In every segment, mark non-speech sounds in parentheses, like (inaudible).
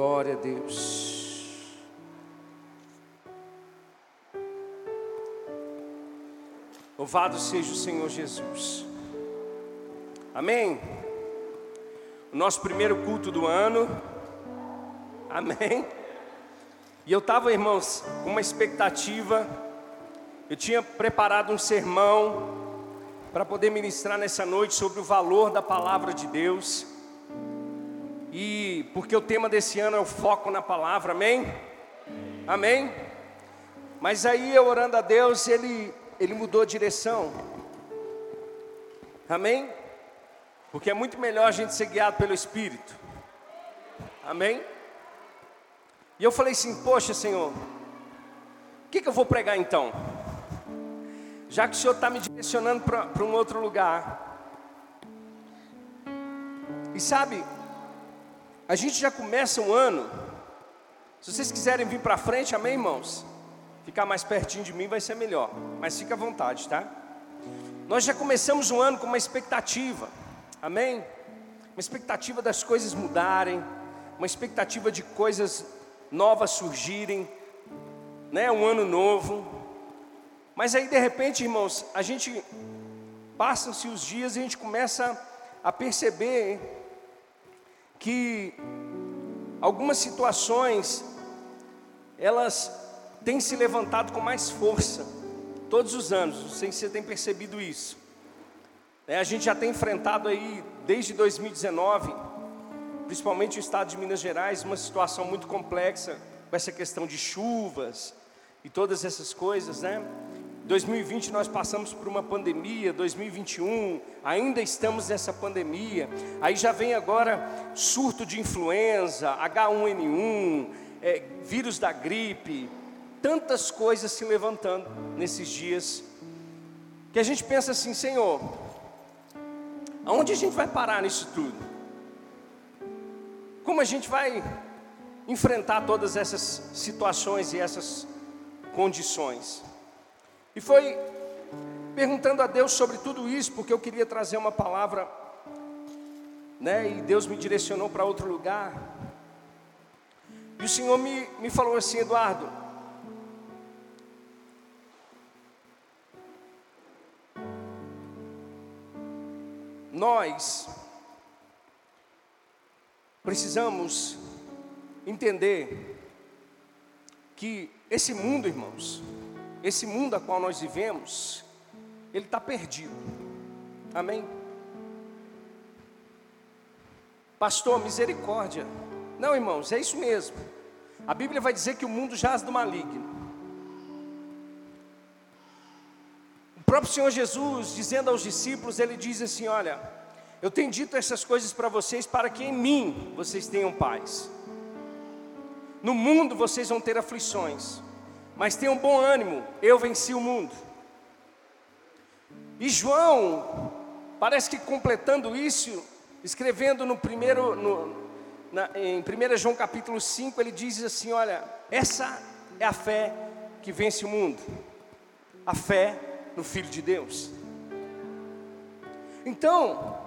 Glória a Deus. Louvado seja o Senhor Jesus. Amém. O nosso primeiro culto do ano. Amém. E eu estava, irmãos, com uma expectativa. Eu tinha preparado um sermão para poder ministrar nessa noite sobre o valor da palavra de Deus. E porque o tema desse ano é o foco na palavra, amém? Amém? Mas aí eu orando a Deus, ele, ele mudou a direção. Amém? Porque é muito melhor a gente ser guiado pelo Espírito. Amém? E eu falei assim: Poxa, Senhor, o que, que eu vou pregar então? Já que o Senhor está me direcionando para um outro lugar. E sabe, a gente já começa um ano. Se vocês quiserem vir para frente, amém, irmãos? Ficar mais pertinho de mim vai ser melhor. Mas fica à vontade, tá? Nós já começamos um ano com uma expectativa, amém? Uma expectativa das coisas mudarem, uma expectativa de coisas novas surgirem, né? Um ano novo. Mas aí de repente, irmãos, a gente passam-se os dias e a gente começa a perceber que algumas situações elas têm se levantado com mais força todos os anos. Não sei se você tem percebido isso. É, a gente já tem enfrentado aí desde 2019, principalmente o estado de Minas Gerais, uma situação muito complexa com essa questão de chuvas e todas essas coisas, né? 2020 nós passamos por uma pandemia, 2021 ainda estamos nessa pandemia. Aí já vem agora surto de influenza, H1N1, é, vírus da gripe, tantas coisas se levantando nesses dias. Que a gente pensa assim, Senhor, aonde a gente vai parar nisso tudo? Como a gente vai enfrentar todas essas situações e essas condições? E foi perguntando a Deus sobre tudo isso, porque eu queria trazer uma palavra, né? E Deus me direcionou para outro lugar. E o Senhor me, me falou assim, Eduardo, nós precisamos entender que esse mundo, irmãos, esse mundo a qual nós vivemos, ele está perdido. Amém? Pastor, misericórdia. Não, irmãos, é isso mesmo. A Bíblia vai dizer que o mundo jaz do maligno. O próprio Senhor Jesus, dizendo aos discípulos, ele diz assim: Olha, eu tenho dito essas coisas para vocês para que em mim vocês tenham paz. No mundo vocês vão ter aflições, mas tenham bom ânimo, eu venci o mundo. E João, parece que completando isso, escrevendo no primeiro, no, na, em 1 João capítulo 5, ele diz assim: Olha, essa é a fé que vence o mundo, a fé no Filho de Deus. Então,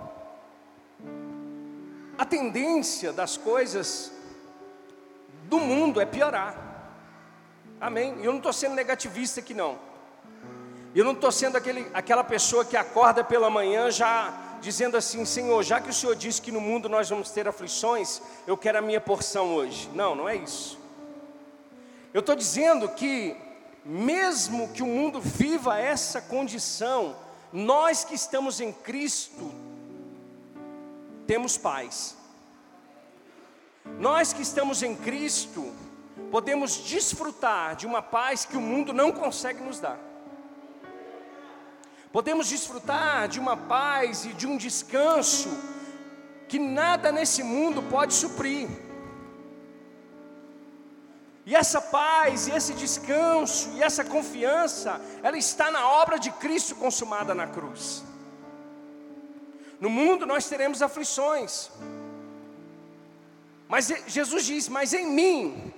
a tendência das coisas do mundo é piorar. Amém. Eu não estou sendo negativista aqui não. Eu não estou sendo aquele, aquela pessoa que acorda pela manhã já dizendo assim, Senhor, já que o Senhor disse que no mundo nós vamos ter aflições, eu quero a minha porção hoje. Não, não é isso. Eu estou dizendo que, mesmo que o mundo viva essa condição, nós que estamos em Cristo, temos paz. Nós que estamos em Cristo, podemos desfrutar de uma paz que o mundo não consegue nos dar. Podemos desfrutar de uma paz e de um descanso que nada nesse mundo pode suprir. E essa paz, e esse descanso, e essa confiança, ela está na obra de Cristo consumada na cruz. No mundo nós teremos aflições, mas Jesus diz: Mas em mim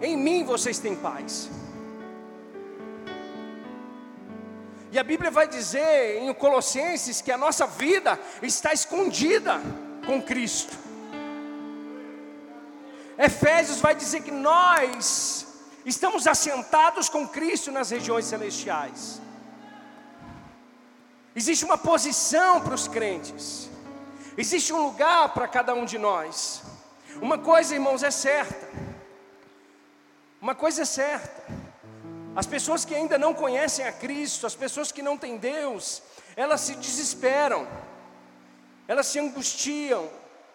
em mim vocês têm paz. E a Bíblia vai dizer em Colossenses que a nossa vida está escondida com Cristo. Efésios vai dizer que nós estamos assentados com Cristo nas regiões celestiais. Existe uma posição para os crentes, existe um lugar para cada um de nós. Uma coisa, irmãos, é certa. Uma coisa é certa. As pessoas que ainda não conhecem a Cristo, as pessoas que não têm Deus, elas se desesperam, elas se angustiam,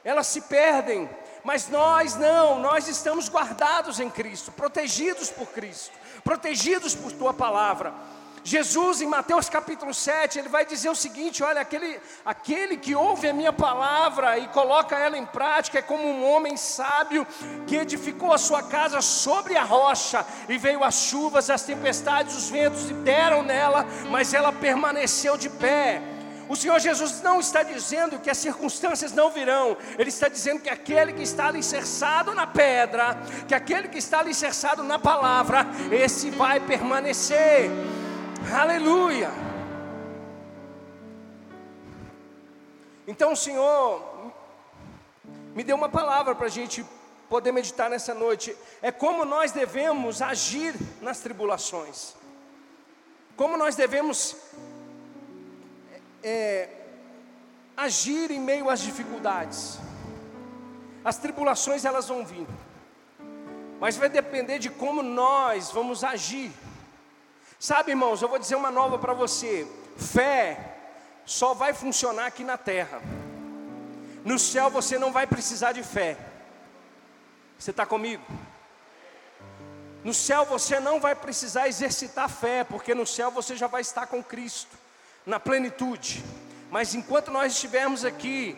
elas se perdem, mas nós não, nós estamos guardados em Cristo, protegidos por Cristo, protegidos por Tua palavra. Jesus, em Mateus capítulo 7, ele vai dizer o seguinte: olha, aquele, aquele que ouve a minha palavra e coloca ela em prática é como um homem sábio que edificou a sua casa sobre a rocha, e veio as chuvas, as tempestades, os ventos e deram nela, mas ela permaneceu de pé. O Senhor Jesus não está dizendo que as circunstâncias não virão, Ele está dizendo que aquele que está alicerçado na pedra, que aquele que está alicerçado na palavra, esse vai permanecer. Aleluia. Então o Senhor me deu uma palavra para a gente poder meditar nessa noite. É como nós devemos agir nas tribulações. Como nós devemos é, agir em meio às dificuldades. As tribulações elas vão vir, mas vai depender de como nós vamos agir. Sabe, irmãos, eu vou dizer uma nova para você: fé só vai funcionar aqui na terra. No céu você não vai precisar de fé. Você está comigo? No céu você não vai precisar exercitar fé, porque no céu você já vai estar com Cristo, na plenitude. Mas enquanto nós estivermos aqui,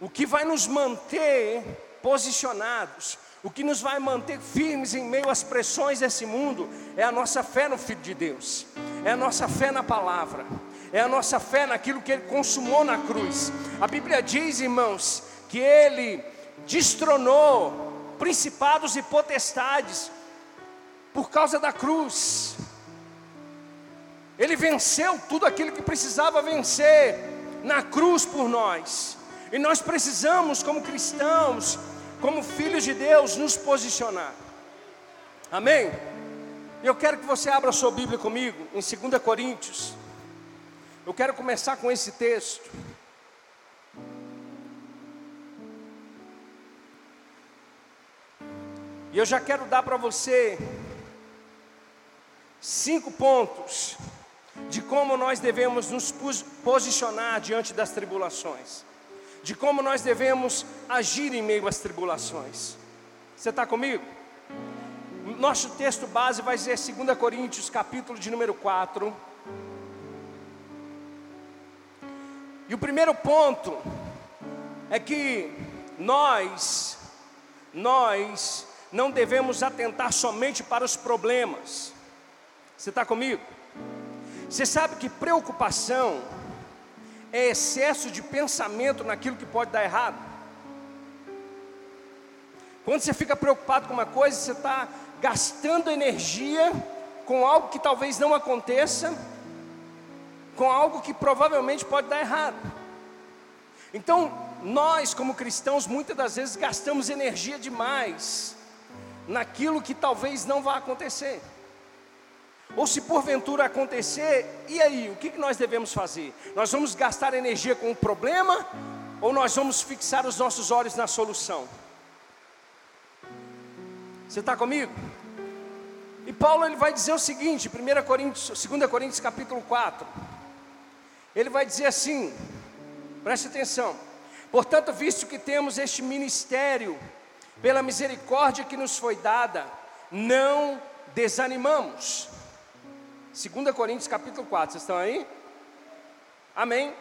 o que vai nos manter posicionados, o que nos vai manter firmes em meio às pressões desse mundo é a nossa fé no Filho de Deus, é a nossa fé na palavra, é a nossa fé naquilo que Ele consumou na cruz. A Bíblia diz, irmãos, que Ele destronou principados e potestades por causa da cruz. Ele venceu tudo aquilo que precisava vencer na cruz por nós. E nós precisamos, como cristãos, como filhos de Deus, nos posicionar. Amém? Eu quero que você abra sua Bíblia comigo, em 2 Coríntios. Eu quero começar com esse texto. E eu já quero dar para você cinco pontos de como nós devemos nos posicionar diante das tribulações de como nós devemos agir em meio às tribulações. Você está comigo? Nosso texto base vai ser 2 Coríntios, capítulo de número 4. E o primeiro ponto é que nós, nós não devemos atentar somente para os problemas. Você está comigo? Você sabe que preocupação é excesso de pensamento naquilo que pode dar errado. Quando você fica preocupado com uma coisa, você está gastando energia com algo que talvez não aconteça, com algo que provavelmente pode dar errado. Então, nós, como cristãos, muitas das vezes gastamos energia demais naquilo que talvez não vá acontecer. Ou se porventura acontecer, e aí, o que nós devemos fazer? Nós vamos gastar energia com o problema ou nós vamos fixar os nossos olhos na solução? Você está comigo? E Paulo ele vai dizer o seguinte, 1 Coríntios, 2 Coríntios capítulo 4. Ele vai dizer assim: preste atenção. Portanto, visto que temos este ministério, pela misericórdia que nos foi dada, não desanimamos. 2 Coríntios capítulo 4, vocês estão aí? Amém?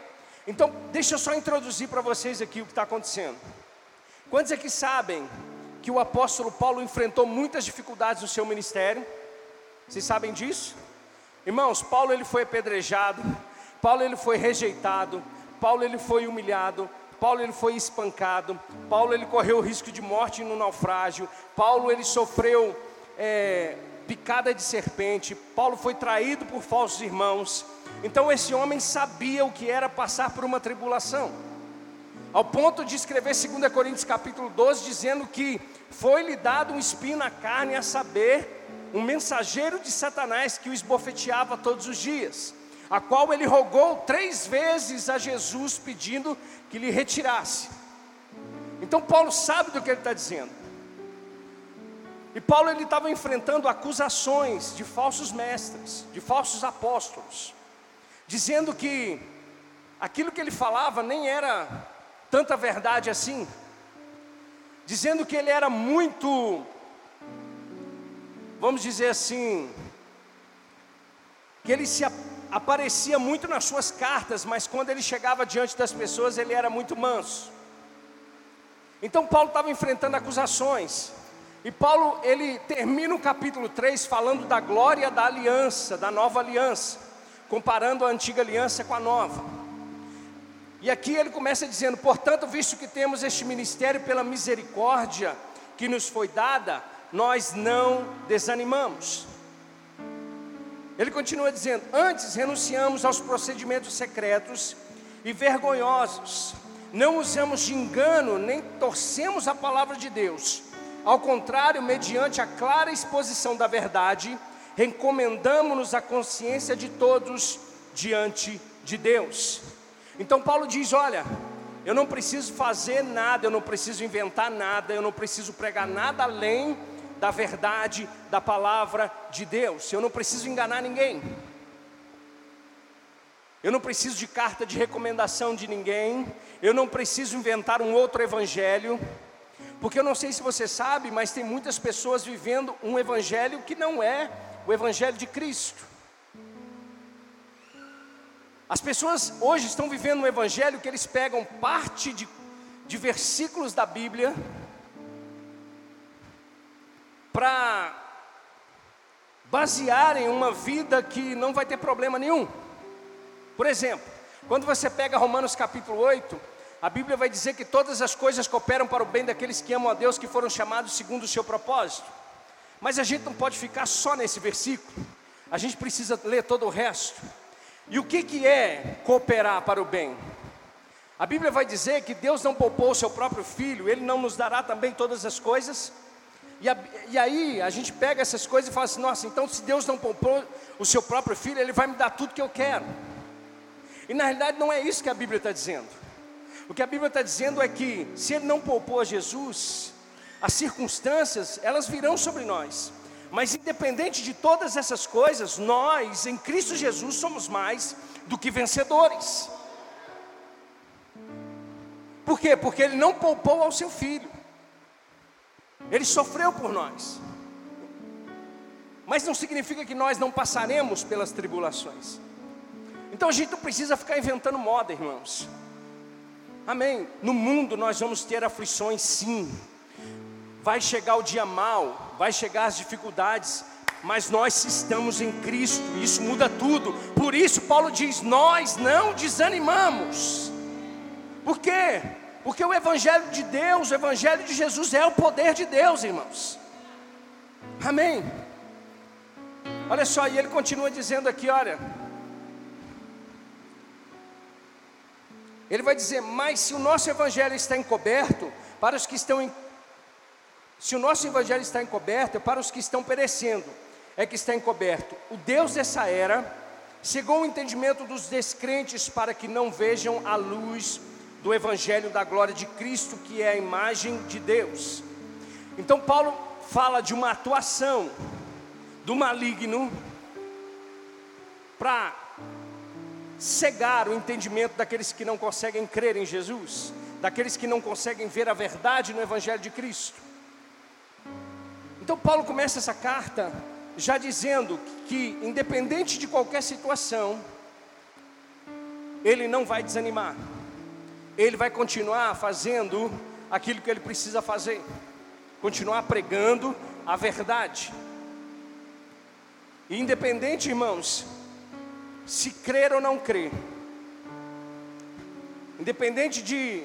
Então, deixa eu só introduzir para vocês aqui o que está acontecendo. Quantos aqui sabem que o apóstolo Paulo enfrentou muitas dificuldades no seu ministério? Vocês sabem disso? Irmãos, Paulo ele foi apedrejado, Paulo ele foi rejeitado, Paulo ele foi humilhado, Paulo ele foi espancado, Paulo ele correu o risco de morte no naufrágio, Paulo ele sofreu é, picada de serpente, Paulo foi traído por falsos irmãos. Então esse homem sabia o que era passar por uma tribulação. ao ponto de escrever 2 Coríntios capítulo 12, dizendo que foi-lhe dado um espinho na carne, a saber, um mensageiro de Satanás que o esbofeteava todos os dias, a qual ele rogou três vezes a Jesus pedindo que lhe retirasse. Então Paulo sabe do que ele está dizendo. E Paulo ele estava enfrentando acusações de falsos mestres, de falsos apóstolos, dizendo que aquilo que ele falava nem era tanta verdade assim, dizendo que ele era muito, vamos dizer assim, que ele se aparecia muito nas suas cartas, mas quando ele chegava diante das pessoas ele era muito manso. Então Paulo estava enfrentando acusações. E Paulo, ele termina o capítulo 3 falando da glória da aliança, da nova aliança, comparando a antiga aliança com a nova. E aqui ele começa dizendo: portanto, visto que temos este ministério pela misericórdia que nos foi dada, nós não desanimamos. Ele continua dizendo: antes renunciamos aos procedimentos secretos e vergonhosos, não usamos de engano, nem torcemos a palavra de Deus ao contrário, mediante a clara exposição da verdade, recomendamos-nos a consciência de todos diante de Deus. Então Paulo diz: Olha, eu não preciso fazer nada, eu não preciso inventar nada, eu não preciso pregar nada além da verdade da palavra de Deus. Eu não preciso enganar ninguém. Eu não preciso de carta de recomendação de ninguém. Eu não preciso inventar um outro evangelho. Porque eu não sei se você sabe, mas tem muitas pessoas vivendo um evangelho que não é o evangelho de Cristo. As pessoas hoje estão vivendo um evangelho que eles pegam parte de, de versículos da Bíblia para basearem uma vida que não vai ter problema nenhum. Por exemplo, quando você pega Romanos capítulo 8, a Bíblia vai dizer que todas as coisas cooperam para o bem daqueles que amam a Deus, que foram chamados segundo o seu propósito. Mas a gente não pode ficar só nesse versículo, a gente precisa ler todo o resto. E o que, que é cooperar para o bem? A Bíblia vai dizer que Deus não poupou o seu próprio filho, Ele não nos dará também todas as coisas. E, a, e, aí a gente pega essas coisas e fala assim: nossa, então se Deus não poupou o seu próprio filho, Ele vai me dar tudo que eu quero. E na realidade não é isso que a Bíblia está dizendo. O que a Bíblia está dizendo é que se Ele não poupou a Jesus, as circunstâncias elas virão sobre nós. Mas independente de todas essas coisas, nós em Cristo Jesus somos mais do que vencedores. Por quê? Porque Ele não poupou ao seu filho. Ele sofreu por nós. Mas não significa que nós não passaremos pelas tribulações. Então a gente não precisa ficar inventando moda, irmãos. Amém. No mundo nós vamos ter aflições, sim. Vai chegar o dia mal, vai chegar as dificuldades, mas nós estamos em Cristo, isso muda tudo. Por isso, Paulo diz: Nós não desanimamos. Por quê? Porque o Evangelho de Deus, o Evangelho de Jesus é o poder de Deus, irmãos. Amém. Olha só, e ele continua dizendo aqui: olha, Ele vai dizer: Mas se o nosso evangelho está encoberto, para os que estão em... se o nosso evangelho está encoberto, é para os que estão perecendo, é que está encoberto. O Deus dessa era cegou o entendimento dos descrentes para que não vejam a luz do evangelho da glória de Cristo, que é a imagem de Deus. Então Paulo fala de uma atuação do maligno para cegar o entendimento daqueles que não conseguem crer em Jesus, daqueles que não conseguem ver a verdade no Evangelho de Cristo. Então, Paulo começa essa carta já dizendo que, independente de qualquer situação, ele não vai desanimar, ele vai continuar fazendo aquilo que ele precisa fazer, continuar pregando a verdade. Independente, irmãos, se crer ou não crer. Independente de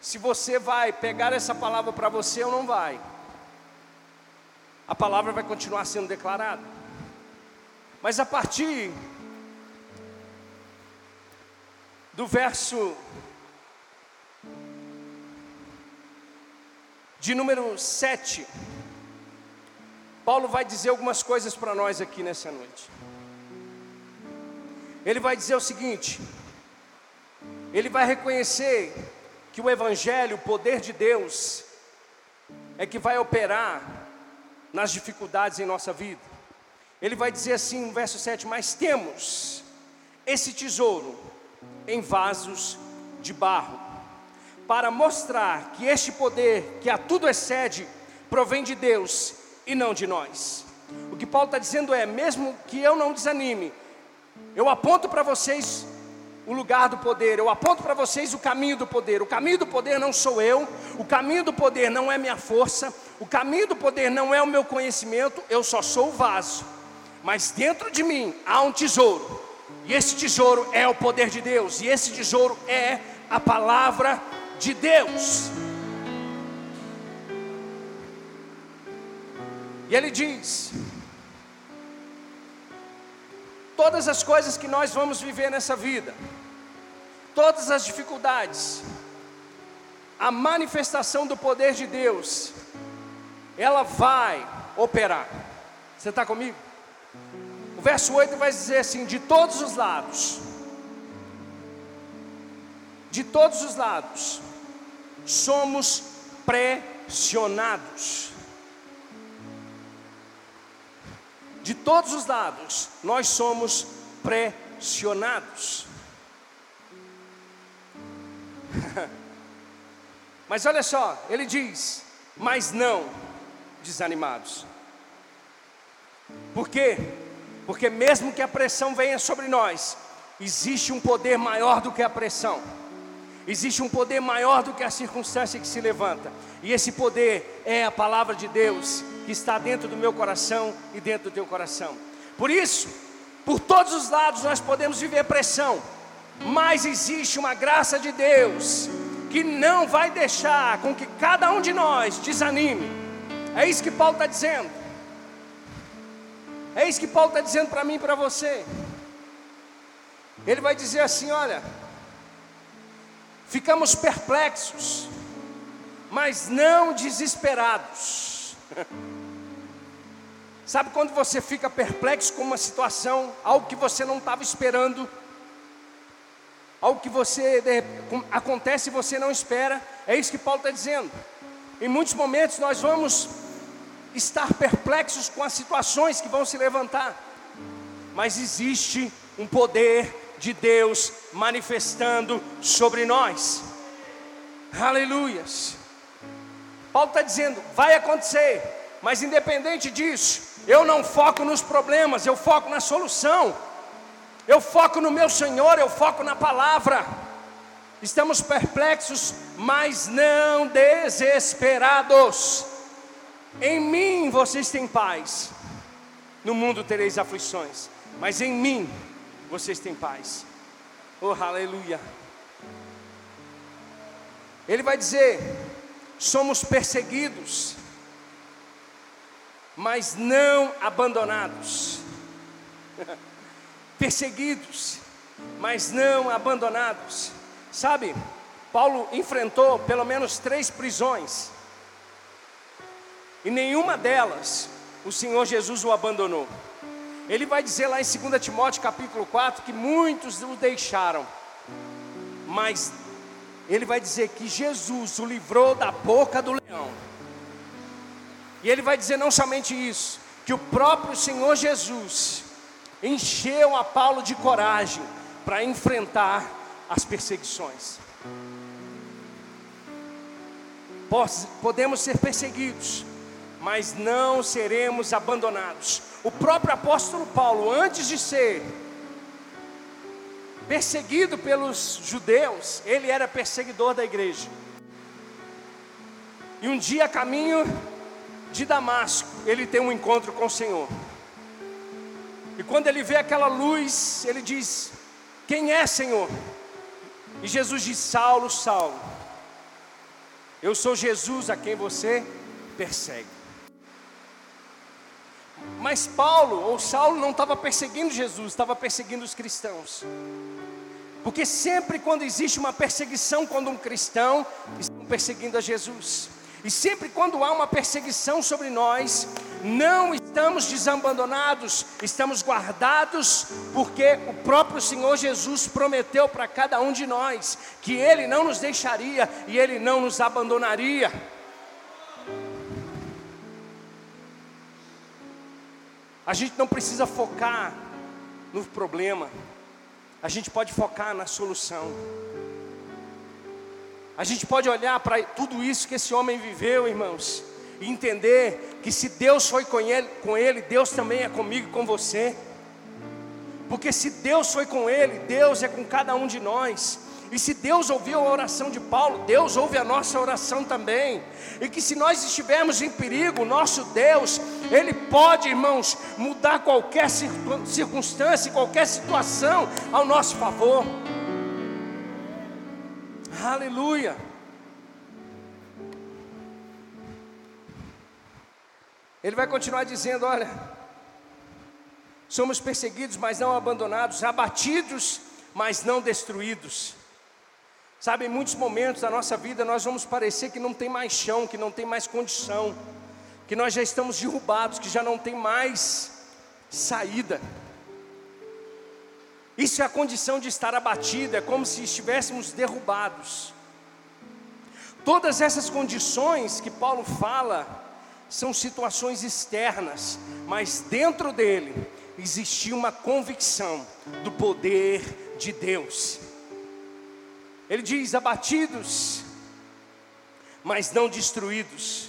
se você vai pegar essa palavra para você ou não vai, a palavra vai continuar sendo declarada. Mas a partir do verso de número 7, Paulo vai dizer algumas coisas para nós aqui nessa noite. Ele vai dizer o seguinte: ele vai reconhecer que o Evangelho, o poder de Deus, é que vai operar nas dificuldades em nossa vida. Ele vai dizer assim no verso 7: Mas temos esse tesouro em vasos de barro, para mostrar que este poder, que a tudo excede, provém de Deus e não de nós. O que Paulo está dizendo é: mesmo que eu não desanime, eu aponto para vocês o lugar do poder, eu aponto para vocês o caminho do poder. O caminho do poder não sou eu, o caminho do poder não é minha força, o caminho do poder não é o meu conhecimento, eu só sou o vaso. Mas dentro de mim há um tesouro, e esse tesouro é o poder de Deus, e esse tesouro é a palavra de Deus. E ele diz: todas as coisas que nós vamos viver nessa vida, todas as dificuldades, a manifestação do poder de Deus, ela vai operar. Você está comigo? O verso 8 vai dizer assim: de todos os lados, de todos os lados, somos pressionados. De todos os lados, nós somos pressionados. (laughs) Mas olha só, ele diz: mas não desanimados. Por quê? Porque mesmo que a pressão venha sobre nós, existe um poder maior do que a pressão. Existe um poder maior do que a circunstância que se levanta. E esse poder é a palavra de Deus que está dentro do meu coração e dentro do teu coração. Por isso, por todos os lados nós podemos viver pressão, mas existe uma graça de Deus que não vai deixar com que cada um de nós desanime. É isso que Paulo está dizendo. É isso que Paulo está dizendo para mim e para você. Ele vai dizer assim: olha, ficamos perplexos, mas não desesperados. (laughs) Sabe quando você fica perplexo com uma situação, algo que você não estava esperando, algo que você de, acontece e você não espera? É isso que Paulo está dizendo. Em muitos momentos nós vamos estar perplexos com as situações que vão se levantar, mas existe um poder de Deus manifestando sobre nós. Aleluias. Paulo está dizendo, vai acontecer, mas independente disso, eu não foco nos problemas, eu foco na solução. Eu foco no meu Senhor, eu foco na palavra. Estamos perplexos, mas não desesperados. Em mim vocês têm paz. No mundo tereis aflições, mas em mim vocês têm paz. Oh, aleluia. Ele vai dizer: somos perseguidos, mas não abandonados. (laughs) perseguidos, mas não abandonados. Sabe, Paulo enfrentou pelo menos três prisões, e nenhuma delas o Senhor Jesus o abandonou. Ele vai dizer lá em 2 Timóteo capítulo 4 que muitos o deixaram, mas ele vai dizer que Jesus o livrou da boca do leão. E ele vai dizer não somente isso, que o próprio Senhor Jesus encheu a Paulo de coragem para enfrentar as perseguições. Podemos ser perseguidos, mas não seremos abandonados. O próprio apóstolo Paulo, antes de ser perseguido pelos judeus, ele era perseguidor da igreja. E um dia, a caminho de Damasco, ele tem um encontro com o Senhor. E quando ele vê aquela luz, ele diz: Quem é, Senhor? E Jesus diz: Saulo, Saulo, eu sou Jesus a quem você persegue. Mas Paulo ou Saulo não estava perseguindo Jesus, estava perseguindo os cristãos. Porque sempre quando existe uma perseguição contra um cristão, estão perseguindo a Jesus. E sempre quando há uma perseguição sobre nós, não estamos desabandonados, estamos guardados, porque o próprio Senhor Jesus prometeu para cada um de nós que Ele não nos deixaria e Ele não nos abandonaria. A gente não precisa focar no problema, a gente pode focar na solução. A gente pode olhar para tudo isso que esse homem viveu, irmãos, e entender que se Deus foi com ele, com ele, Deus também é comigo e com você. Porque se Deus foi com ele, Deus é com cada um de nós. E se Deus ouviu a oração de Paulo, Deus ouve a nossa oração também. E que se nós estivermos em perigo, nosso Deus, Ele pode, irmãos, mudar qualquer circunstância, qualquer situação ao nosso favor. Aleluia. Ele vai continuar dizendo: Olha, somos perseguidos, mas não abandonados, abatidos, mas não destruídos. Sabe, em muitos momentos da nossa vida nós vamos parecer que não tem mais chão, que não tem mais condição, que nós já estamos derrubados, que já não tem mais saída. Isso é a condição de estar abatido, é como se estivéssemos derrubados. Todas essas condições que Paulo fala são situações externas, mas dentro dele existia uma convicção do poder de Deus. Ele diz: abatidos, mas não destruídos.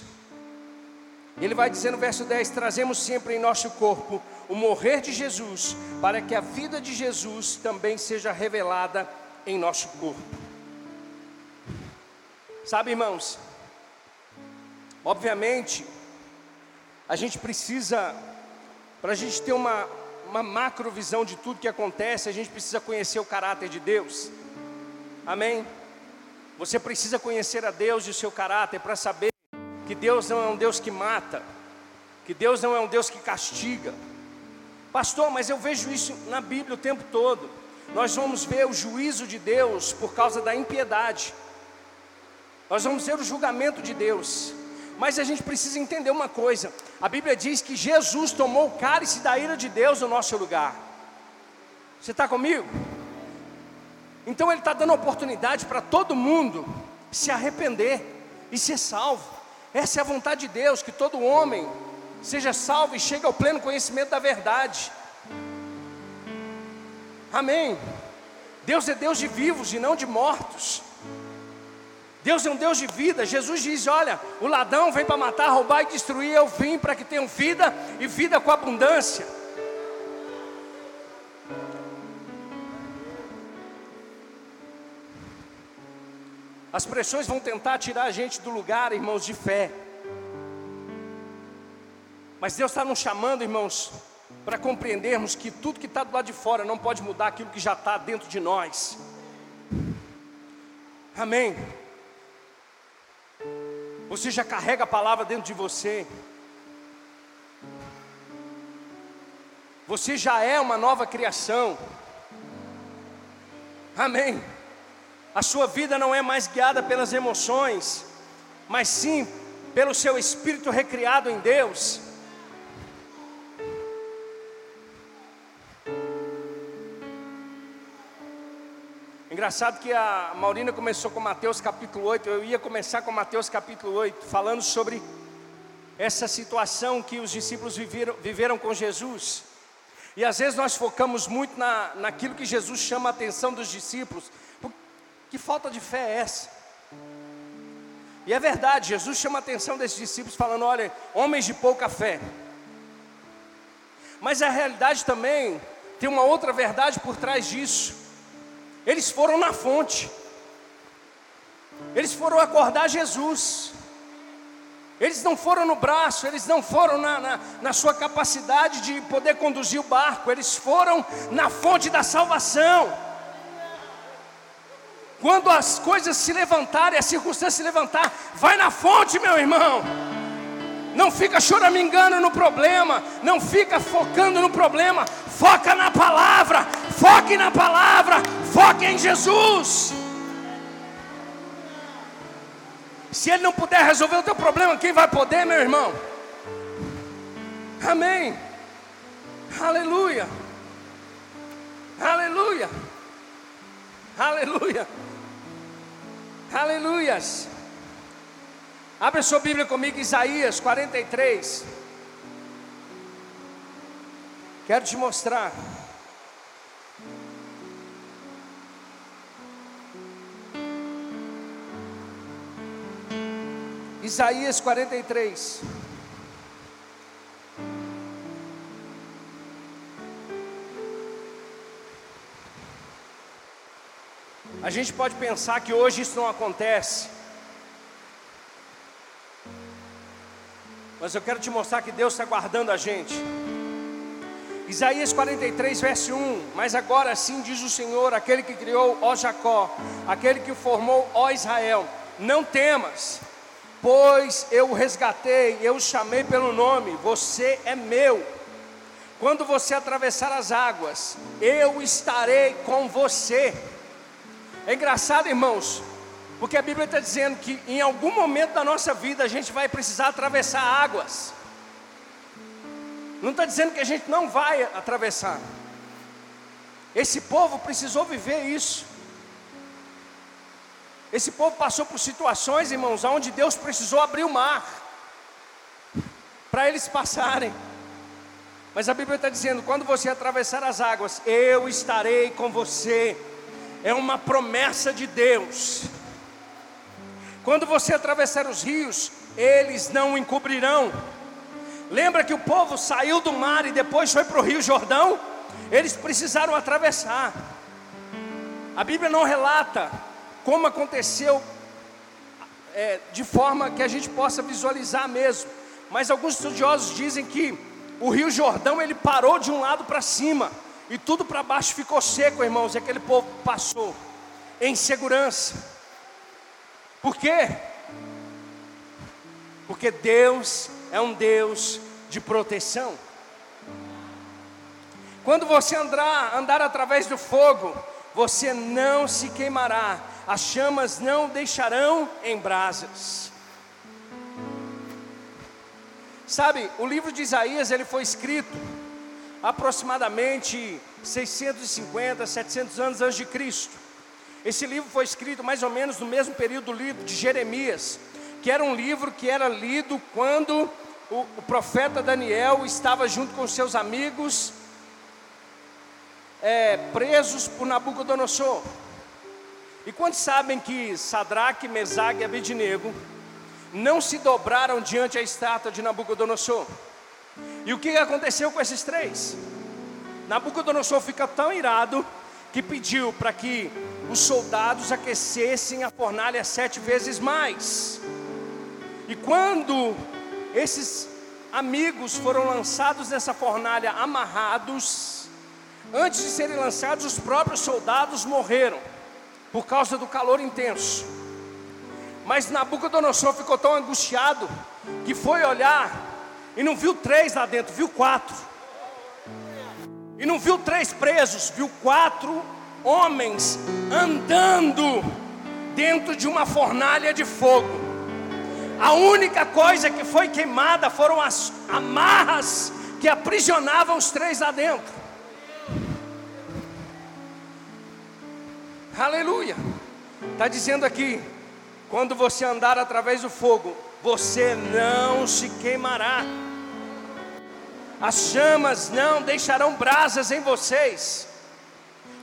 Ele vai dizer no verso 10: trazemos sempre em nosso corpo o morrer de Jesus, para que a vida de Jesus também seja revelada em nosso corpo. Sabe, irmãos, obviamente, a gente precisa, para a gente ter uma, uma macro visão de tudo que acontece, a gente precisa conhecer o caráter de Deus. Amém? Você precisa conhecer a Deus e o seu caráter para saber que Deus não é um Deus que mata, que Deus não é um Deus que castiga. Pastor, mas eu vejo isso na Bíblia o tempo todo. Nós vamos ver o juízo de Deus por causa da impiedade. Nós vamos ver o julgamento de Deus. Mas a gente precisa entender uma coisa: a Bíblia diz que Jesus tomou o cálice da ira de Deus no nosso lugar. Você está comigo? Então Ele está dando oportunidade para todo mundo se arrepender e ser salvo. Essa é a vontade de Deus, que todo homem seja salvo e chegue ao pleno conhecimento da verdade. Amém. Deus é Deus de vivos e não de mortos. Deus é um Deus de vida. Jesus diz: Olha, o ladrão vem para matar, roubar e destruir. Eu vim para que tenham vida e vida com abundância. As pressões vão tentar tirar a gente do lugar, irmãos, de fé. Mas Deus está nos chamando, irmãos, para compreendermos que tudo que está do lado de fora não pode mudar aquilo que já está dentro de nós. Amém. Você já carrega a palavra dentro de você. Você já é uma nova criação. Amém. A sua vida não é mais guiada pelas emoções, mas sim pelo seu espírito recriado em Deus. Engraçado que a Maurina começou com Mateus capítulo 8, eu ia começar com Mateus capítulo 8, falando sobre essa situação que os discípulos viveram, viveram com Jesus. E às vezes nós focamos muito na, naquilo que Jesus chama a atenção dos discípulos, que falta de fé é essa? E é verdade, Jesus chama a atenção desses discípulos, falando: olha, homens de pouca fé. Mas a realidade também tem uma outra verdade por trás disso. Eles foram na fonte, eles foram acordar Jesus. Eles não foram no braço, eles não foram na, na, na, sua capacidade de poder conduzir o barco, eles foram na fonte da salvação. Quando as coisas se levantarem, a circunstância se levantar, vai na fonte, meu irmão. Não fica choramingando no problema, não fica focando no problema, foca na palavra, foque na palavra, foque em Jesus. Se Ele não puder resolver o teu problema, quem vai poder, meu irmão? Amém. Aleluia. Aleluia. Aleluia. Aleluias. Abre sua Bíblia comigo, Isaías 43. Quero te mostrar. Isaías 43. A gente pode pensar que hoje isso não acontece. Mas eu quero te mostrar que Deus está guardando a gente. Isaías 43, verso 1: Mas agora sim diz o Senhor, aquele que criou, ó Jacó, aquele que formou, ó Israel: Não temas, pois eu o resgatei, eu o chamei pelo nome, você é meu. Quando você atravessar as águas, eu estarei com você. É engraçado, irmãos, porque a Bíblia está dizendo que em algum momento da nossa vida a gente vai precisar atravessar águas. Não está dizendo que a gente não vai atravessar. Esse povo precisou viver isso. Esse povo passou por situações, irmãos, onde Deus precisou abrir o mar para eles passarem. Mas a Bíblia está dizendo: quando você atravessar as águas, eu estarei com você é uma promessa de Deus. Quando você atravessar os rios, eles não o encobrirão. Lembra que o povo saiu do mar e depois foi para o Rio Jordão? Eles precisaram atravessar. A Bíblia não relata como aconteceu é, de forma que a gente possa visualizar mesmo. Mas alguns estudiosos dizem que o Rio Jordão ele parou de um lado para cima e tudo para baixo ficou seco, irmãos, e aquele povo passou em segurança. Por quê? Porque Deus é um Deus de proteção. Quando você andar, andar através do fogo, você não se queimará, as chamas não deixarão em brasas. Sabe, o livro de Isaías ele foi escrito aproximadamente 650, 700 anos antes de Cristo. Esse livro foi escrito mais ou menos no mesmo período do livro de Jeremias, que era um livro que era lido quando o, o profeta Daniel estava junto com seus amigos é, presos por Nabucodonosor. E quantos sabem que Sadraque, Mesague e Abednego não se dobraram diante a estátua de Nabucodonosor? E o que aconteceu com esses três? Nabucodonosor fica tão irado que pediu para que os soldados aquecessem a fornalha sete vezes mais. E quando esses amigos foram lançados nessa fornalha amarrados, antes de serem lançados, os próprios soldados morreram por causa do calor intenso. Mas Nabucodonosor ficou tão angustiado que foi olhar e não viu três lá dentro, viu quatro. E não viu três presos, viu quatro homens andando dentro de uma fornalha de fogo. A única coisa que foi queimada foram as amarras que aprisionavam os três lá dentro. Aleluia. Está dizendo aqui: quando você andar através do fogo, você não se queimará, as chamas não deixarão brasas em vocês.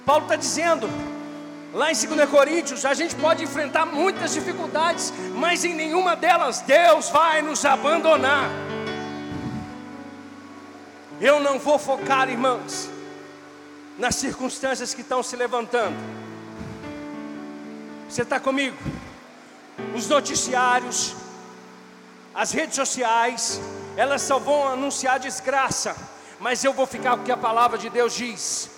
Paulo está dizendo, lá em 2 Coríntios, a gente pode enfrentar muitas dificuldades, mas em nenhuma delas Deus vai nos abandonar. Eu não vou focar, irmãos, nas circunstâncias que estão se levantando. Você está comigo? Os noticiários, as redes sociais, elas só vão anunciar desgraça, mas eu vou ficar com o que a palavra de Deus diz.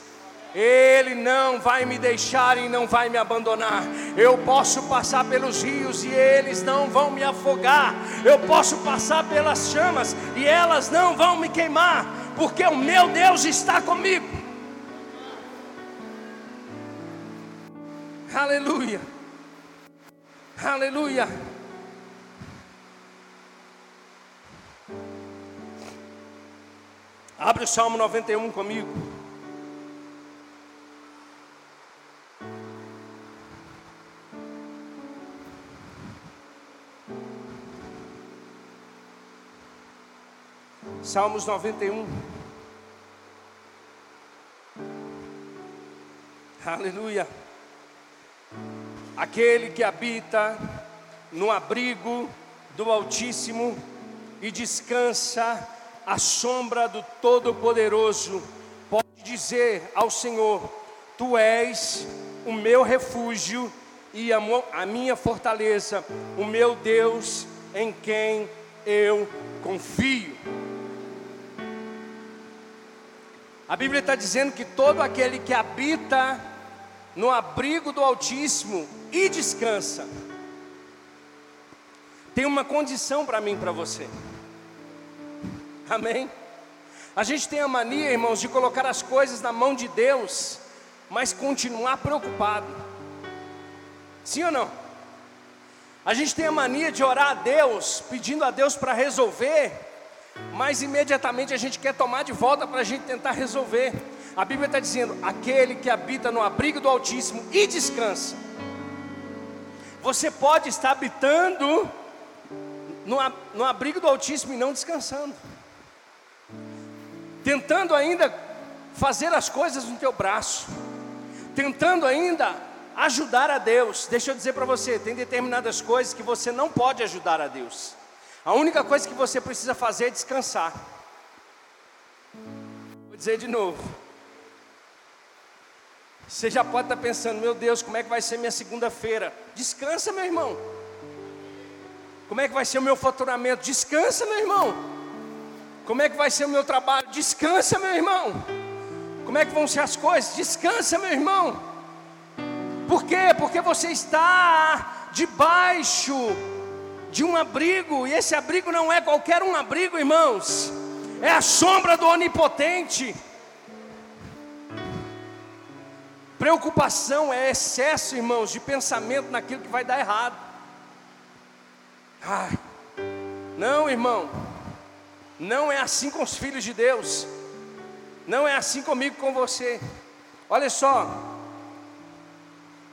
Ele não vai me deixar e não vai me abandonar. Eu posso passar pelos rios e eles não vão me afogar. Eu posso passar pelas chamas e elas não vão me queimar, porque o meu Deus está comigo. Aleluia. Aleluia. Abre o Salmo 91 comigo. Salmos 91. Aleluia. Aquele que habita no abrigo do Altíssimo e descansa à sombra do Todo-Poderoso, pode dizer ao Senhor: Tu és o meu refúgio e a, a minha fortaleza, o meu Deus em quem eu confio. A Bíblia está dizendo que todo aquele que habita no abrigo do Altíssimo e descansa, tem uma condição para mim para você. (laughs) Amém? A gente tem a mania, irmãos, de colocar as coisas na mão de Deus, mas continuar preocupado. Sim ou não? A gente tem a mania de orar a Deus, pedindo a Deus para resolver, mas imediatamente a gente quer tomar de volta para a gente tentar resolver. A Bíblia está dizendo: aquele que habita no abrigo do Altíssimo e descansa. Você pode estar habitando no, abrigo do Altíssimo e não descansando tentando ainda fazer as coisas no teu braço, tentando ainda ajudar a Deus. Deixa eu dizer para você, tem determinadas coisas que você não pode ajudar a Deus. A única coisa que você precisa fazer é descansar. Vou dizer de novo. Você já pode estar pensando, meu Deus, como é que vai ser minha segunda-feira? Descansa, meu irmão. Como é que vai ser o meu faturamento? Descansa, meu irmão. Como é que vai ser o meu trabalho? Descansa, meu irmão. Como é que vão ser as coisas? Descansa, meu irmão. Por quê? Porque você está debaixo de um abrigo, e esse abrigo não é qualquer um abrigo, irmãos. É a sombra do onipotente. Preocupação é excesso, irmãos, de pensamento naquilo que vai dar errado. Ai, não, irmão. Não é assim com os filhos de Deus. Não é assim comigo com você. Olha só.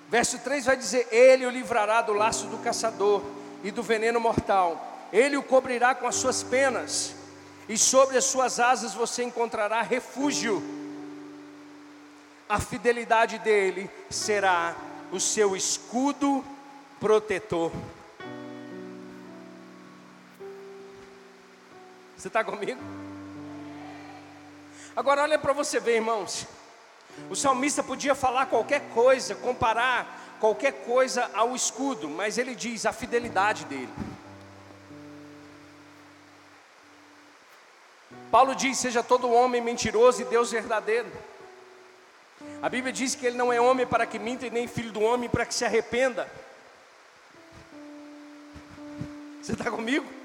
Verso 3 vai dizer: Ele o livrará do laço do caçador e do veneno mortal. Ele o cobrirá com as suas penas, e sobre as suas asas você encontrará refúgio. A fidelidade dele será o seu escudo protetor. Você está comigo? Agora olha para você ver, irmãos. O salmista podia falar qualquer coisa, comparar qualquer coisa ao escudo, mas ele diz a fidelidade dele. Paulo diz: seja todo homem mentiroso e Deus verdadeiro. A Bíblia diz que ele não é homem para que minta e nem filho do homem para que se arrependa. Você está comigo?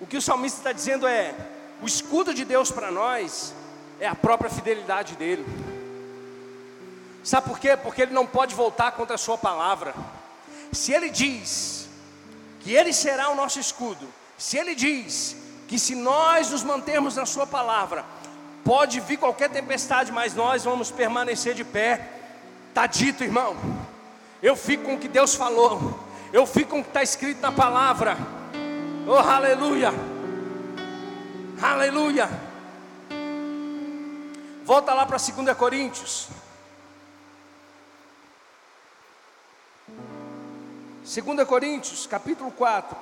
O que o salmista está dizendo é: o escudo de Deus para nós é a própria fidelidade dele. Sabe por quê? Porque ele não pode voltar contra a sua palavra. Se ele diz que ele será o nosso escudo, se ele diz que se nós nos mantermos na sua palavra, pode vir qualquer tempestade, mas nós vamos permanecer de pé. Está dito, irmão. Eu fico com o que Deus falou. Eu fico com o que está escrito na palavra. Oh, aleluia! Aleluia! Volta lá para 2 Coríntios. 2 Coríntios, capítulo 4.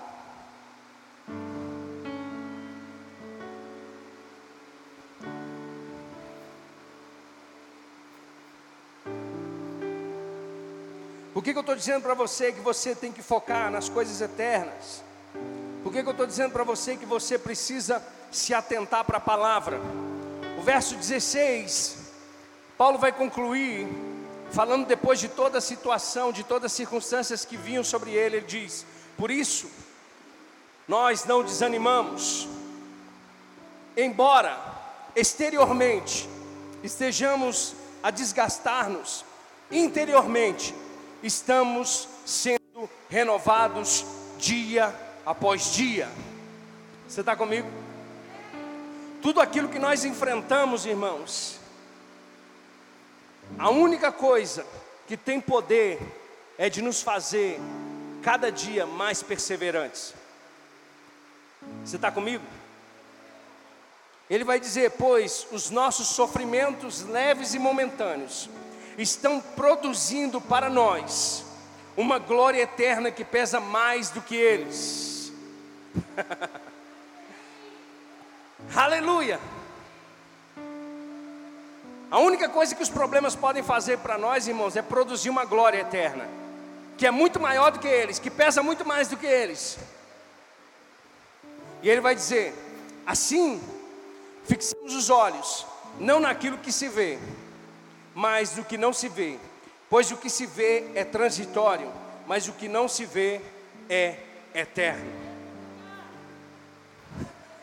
Por que, que eu estou dizendo para você que você tem que focar nas coisas eternas? Por que, que eu estou dizendo para você que você precisa se atentar para a palavra? O verso 16, Paulo vai concluir, falando depois de toda a situação, de todas as circunstâncias que vinham sobre ele, ele diz: Por isso, nós não desanimamos, embora exteriormente estejamos a desgastar-nos, interiormente estamos sendo renovados dia após dia. Você está comigo? Tudo aquilo que nós enfrentamos, irmãos, a única coisa que tem poder é de nos fazer cada dia mais perseverantes. Você está comigo? Ele vai dizer: Pois os nossos sofrimentos leves e momentâneos estão produzindo para nós uma glória eterna que pesa mais do que eles. (laughs) Aleluia! A única coisa que os problemas podem fazer para nós, irmãos, é produzir uma glória eterna, que é muito maior do que eles, que pesa muito mais do que eles. E ele vai dizer: assim, fixamos os olhos, não naquilo que se vê, mas no que não se vê, pois o que se vê é transitório, mas o que não se vê é eterno.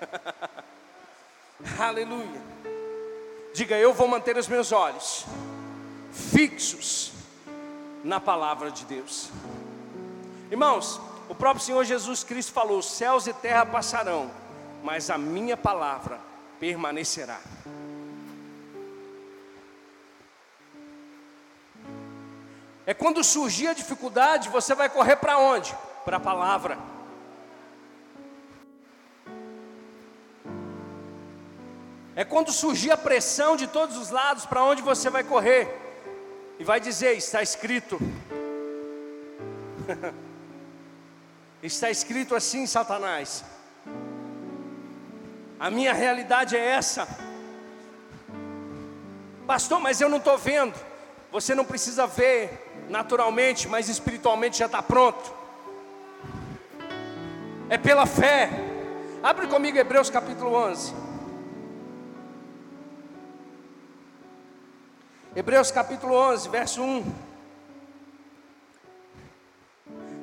(laughs) Aleluia. Diga, eu vou manter os meus olhos fixos na palavra de Deus. Irmãos, o próprio Senhor Jesus Cristo falou: céus e terra passarão, mas a minha palavra permanecerá. É quando surgir a dificuldade, você vai correr para onde? Para a palavra. É quando surgir a pressão de todos os lados, para onde você vai correr? E vai dizer: está escrito. (laughs) está escrito assim, Satanás. A minha realidade é essa. Pastor, mas eu não estou vendo. Você não precisa ver naturalmente, mas espiritualmente já está pronto. É pela fé. Abre comigo Hebreus capítulo 11. Hebreus capítulo 11, verso 1.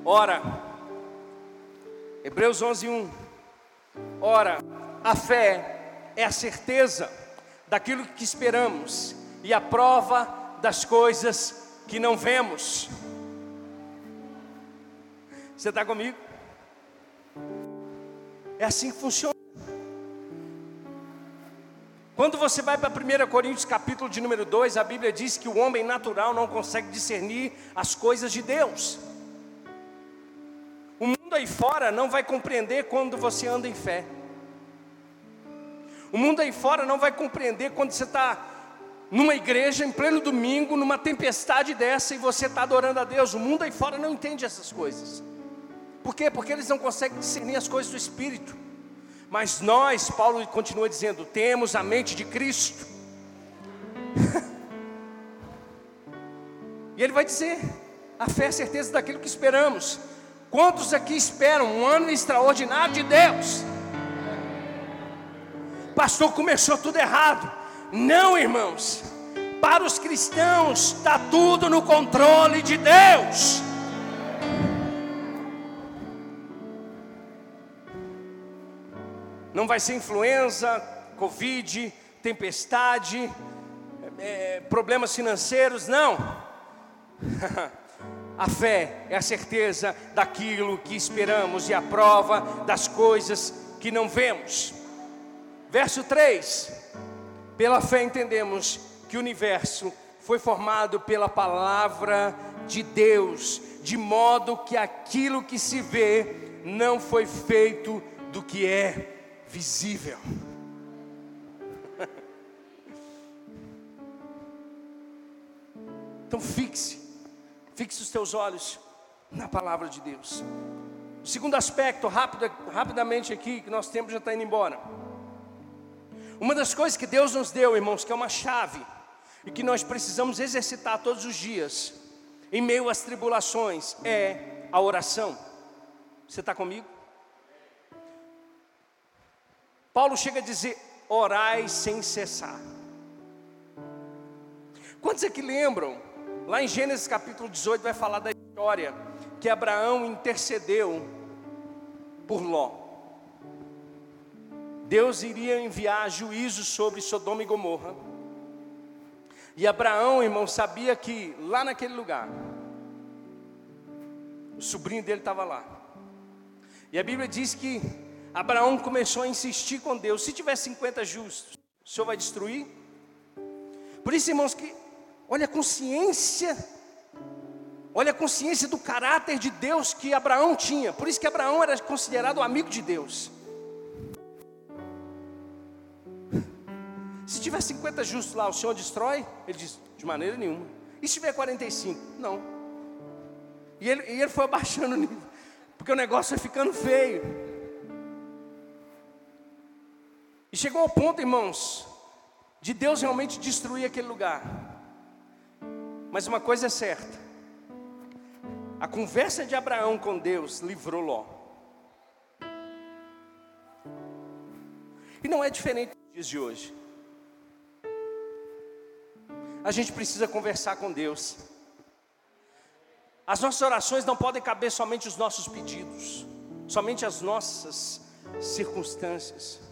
Ora, Hebreus 11, 1. Ora, a fé é a certeza daquilo que esperamos e a prova das coisas que não vemos. Você está comigo? É assim que funciona. Quando você vai para 1 Coríntios capítulo de número 2, a Bíblia diz que o homem natural não consegue discernir as coisas de Deus. O mundo aí fora não vai compreender quando você anda em fé. O mundo aí fora não vai compreender quando você está numa igreja em pleno domingo, numa tempestade dessa e você está adorando a Deus. O mundo aí fora não entende essas coisas. Por quê? Porque eles não conseguem discernir as coisas do Espírito. Mas nós, Paulo continua dizendo, temos a mente de Cristo. (laughs) e ele vai dizer: a fé é a certeza daquilo que esperamos. Quantos aqui esperam um ano extraordinário de Deus? Pastor, começou tudo errado. Não, irmãos. Para os cristãos, está tudo no controle de Deus. Não vai ser influenza, Covid, tempestade, é, problemas financeiros, não. (laughs) a fé é a certeza daquilo que esperamos e a prova das coisas que não vemos. Verso 3: Pela fé entendemos que o universo foi formado pela palavra de Deus, de modo que aquilo que se vê não foi feito do que é visível. Então fixe, fixe os teus olhos na palavra de Deus. O segundo aspecto, rápido, rapidamente aqui, que nosso tempo já está indo embora. Uma das coisas que Deus nos deu, irmãos, que é uma chave, e que nós precisamos exercitar todos os dias, em meio às tribulações, é a oração. Você está comigo? Paulo chega a dizer: orai sem cessar. Quantos é que lembram? Lá em Gênesis capítulo 18 vai falar da história que Abraão intercedeu por Ló. Deus iria enviar juízo sobre Sodoma e Gomorra. E Abraão, irmão, sabia que lá naquele lugar, o sobrinho dele estava lá. E a Bíblia diz que Abraão começou a insistir com Deus: se tiver 50 justos, o Senhor vai destruir? Por isso, irmãos, que olha a consciência, olha a consciência do caráter de Deus que Abraão tinha. Por isso que Abraão era considerado amigo de Deus. (laughs) Se tiver 50 justos lá, o Senhor destrói? Ele diz: de maneira nenhuma. E se tiver 45? Não. E ele, e ele foi (laughs) abaixando o nível, porque o negócio foi ficando feio. E chegou ao ponto, irmãos, de Deus realmente destruir aquele lugar. Mas uma coisa é certa: a conversa de Abraão com Deus livrou Ló. E não é diferente dos dias de hoje. A gente precisa conversar com Deus. As nossas orações não podem caber somente os nossos pedidos, somente as nossas circunstâncias.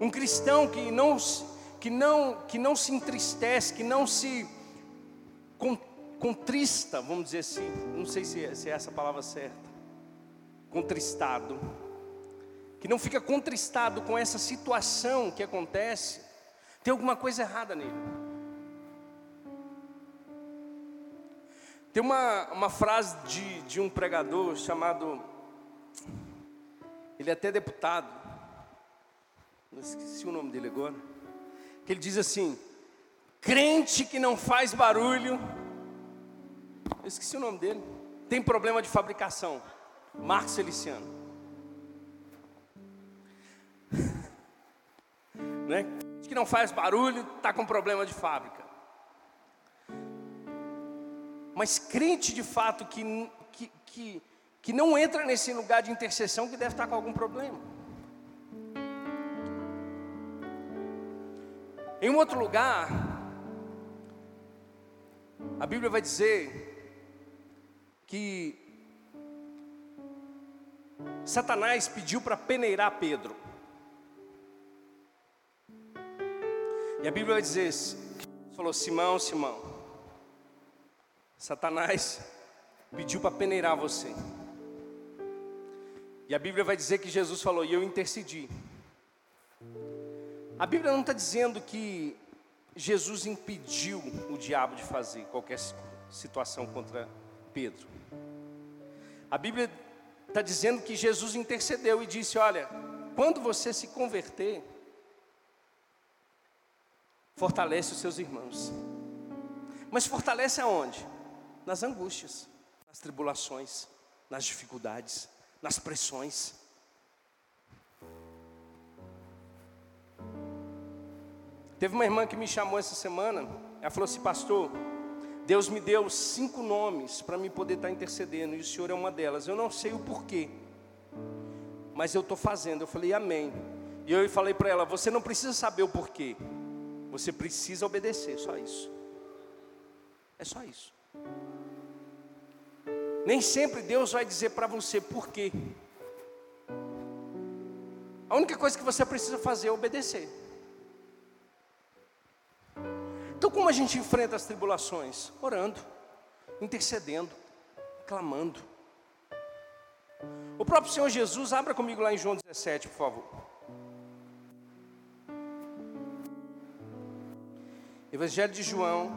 Um cristão que não, que não, que não se entristece, que não se contrista, vamos dizer assim, não sei se é, se é essa a palavra certa, contristado, que não fica contristado com essa situação que acontece, tem alguma coisa errada nele. Tem uma, uma frase de, de um pregador chamado, ele é até deputado, não esqueci o nome dele agora, que ele diz assim: crente que não faz barulho, eu esqueci o nome dele, tem problema de fabricação, Marcos Feliciano. (laughs) né? Que não faz barulho, está com problema de fábrica. Mas crente de fato que, que, que, que não entra nesse lugar de intercessão que deve estar com algum problema. Em um outro lugar, a Bíblia vai dizer que Satanás pediu para peneirar Pedro. E a Bíblia vai dizer, falou, Simão, Simão, Satanás pediu para peneirar você. E a Bíblia vai dizer que Jesus falou, e eu intercedi. A Bíblia não está dizendo que Jesus impediu o diabo de fazer qualquer situação contra Pedro. A Bíblia está dizendo que Jesus intercedeu e disse: Olha, quando você se converter, fortalece os seus irmãos. Mas fortalece aonde? Nas angústias, nas tribulações, nas dificuldades, nas pressões. Teve uma irmã que me chamou essa semana, ela falou assim, pastor, Deus me deu cinco nomes para me poder estar intercedendo, e o senhor é uma delas. Eu não sei o porquê, mas eu estou fazendo. Eu falei, amém. E eu falei para ela: você não precisa saber o porquê, você precisa obedecer, só isso. É só isso. Nem sempre Deus vai dizer para você por quê. A única coisa que você precisa fazer é obedecer. Então, como a gente enfrenta as tribulações? Orando, intercedendo, clamando. O próprio Senhor Jesus, abra comigo lá em João 17, por favor. Evangelho de João,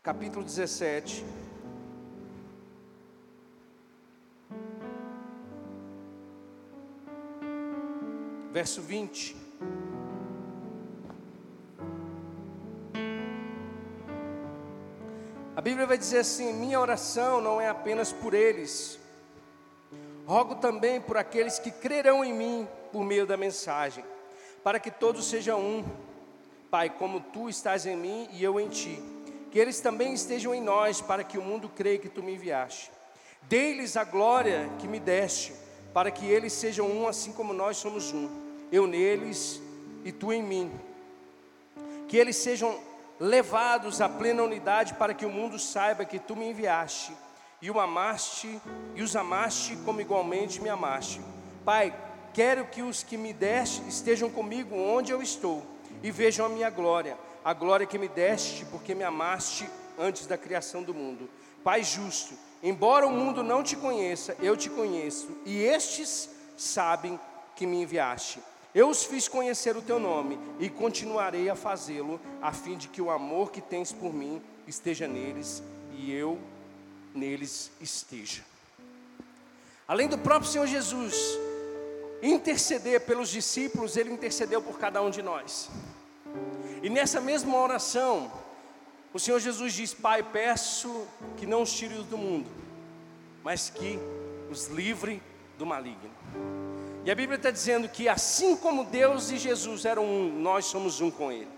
capítulo 17. Verso 20. Bíblia vai dizer assim: minha oração não é apenas por eles, rogo também por aqueles que crerão em mim por meio da mensagem, para que todos sejam um. Pai, como tu estás em mim e eu em ti, que eles também estejam em nós, para que o mundo creia que tu me enviaste. Dei-lhes a glória que me deste, para que eles sejam um, assim como nós somos um. Eu neles e tu em mim. Que eles sejam levados à plena unidade para que o mundo saiba que tu me enviaste e o amaste e os amaste como igualmente me amaste. Pai, quero que os que me deste estejam comigo onde eu estou e vejam a minha glória, a glória que me deste porque me amaste antes da criação do mundo. Pai justo, Embora o mundo não te conheça, eu te conheço, e estes sabem que me enviaste. Eu os fiz conhecer o teu nome e continuarei a fazê-lo, a fim de que o amor que tens por mim esteja neles e eu neles esteja. Além do próprio Senhor Jesus interceder pelos discípulos, ele intercedeu por cada um de nós. E nessa mesma oração, o Senhor Jesus diz: Pai, peço que não os tire do mundo, mas que os livre do maligno. E a Bíblia está dizendo que assim como Deus e Jesus eram um, nós somos um com Ele.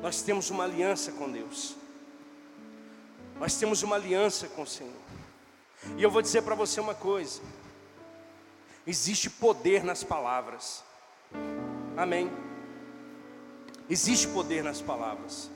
Nós temos uma aliança com Deus. Nós temos uma aliança com o Senhor. E eu vou dizer para você uma coisa: existe poder nas palavras. Amém. Existe poder nas palavras.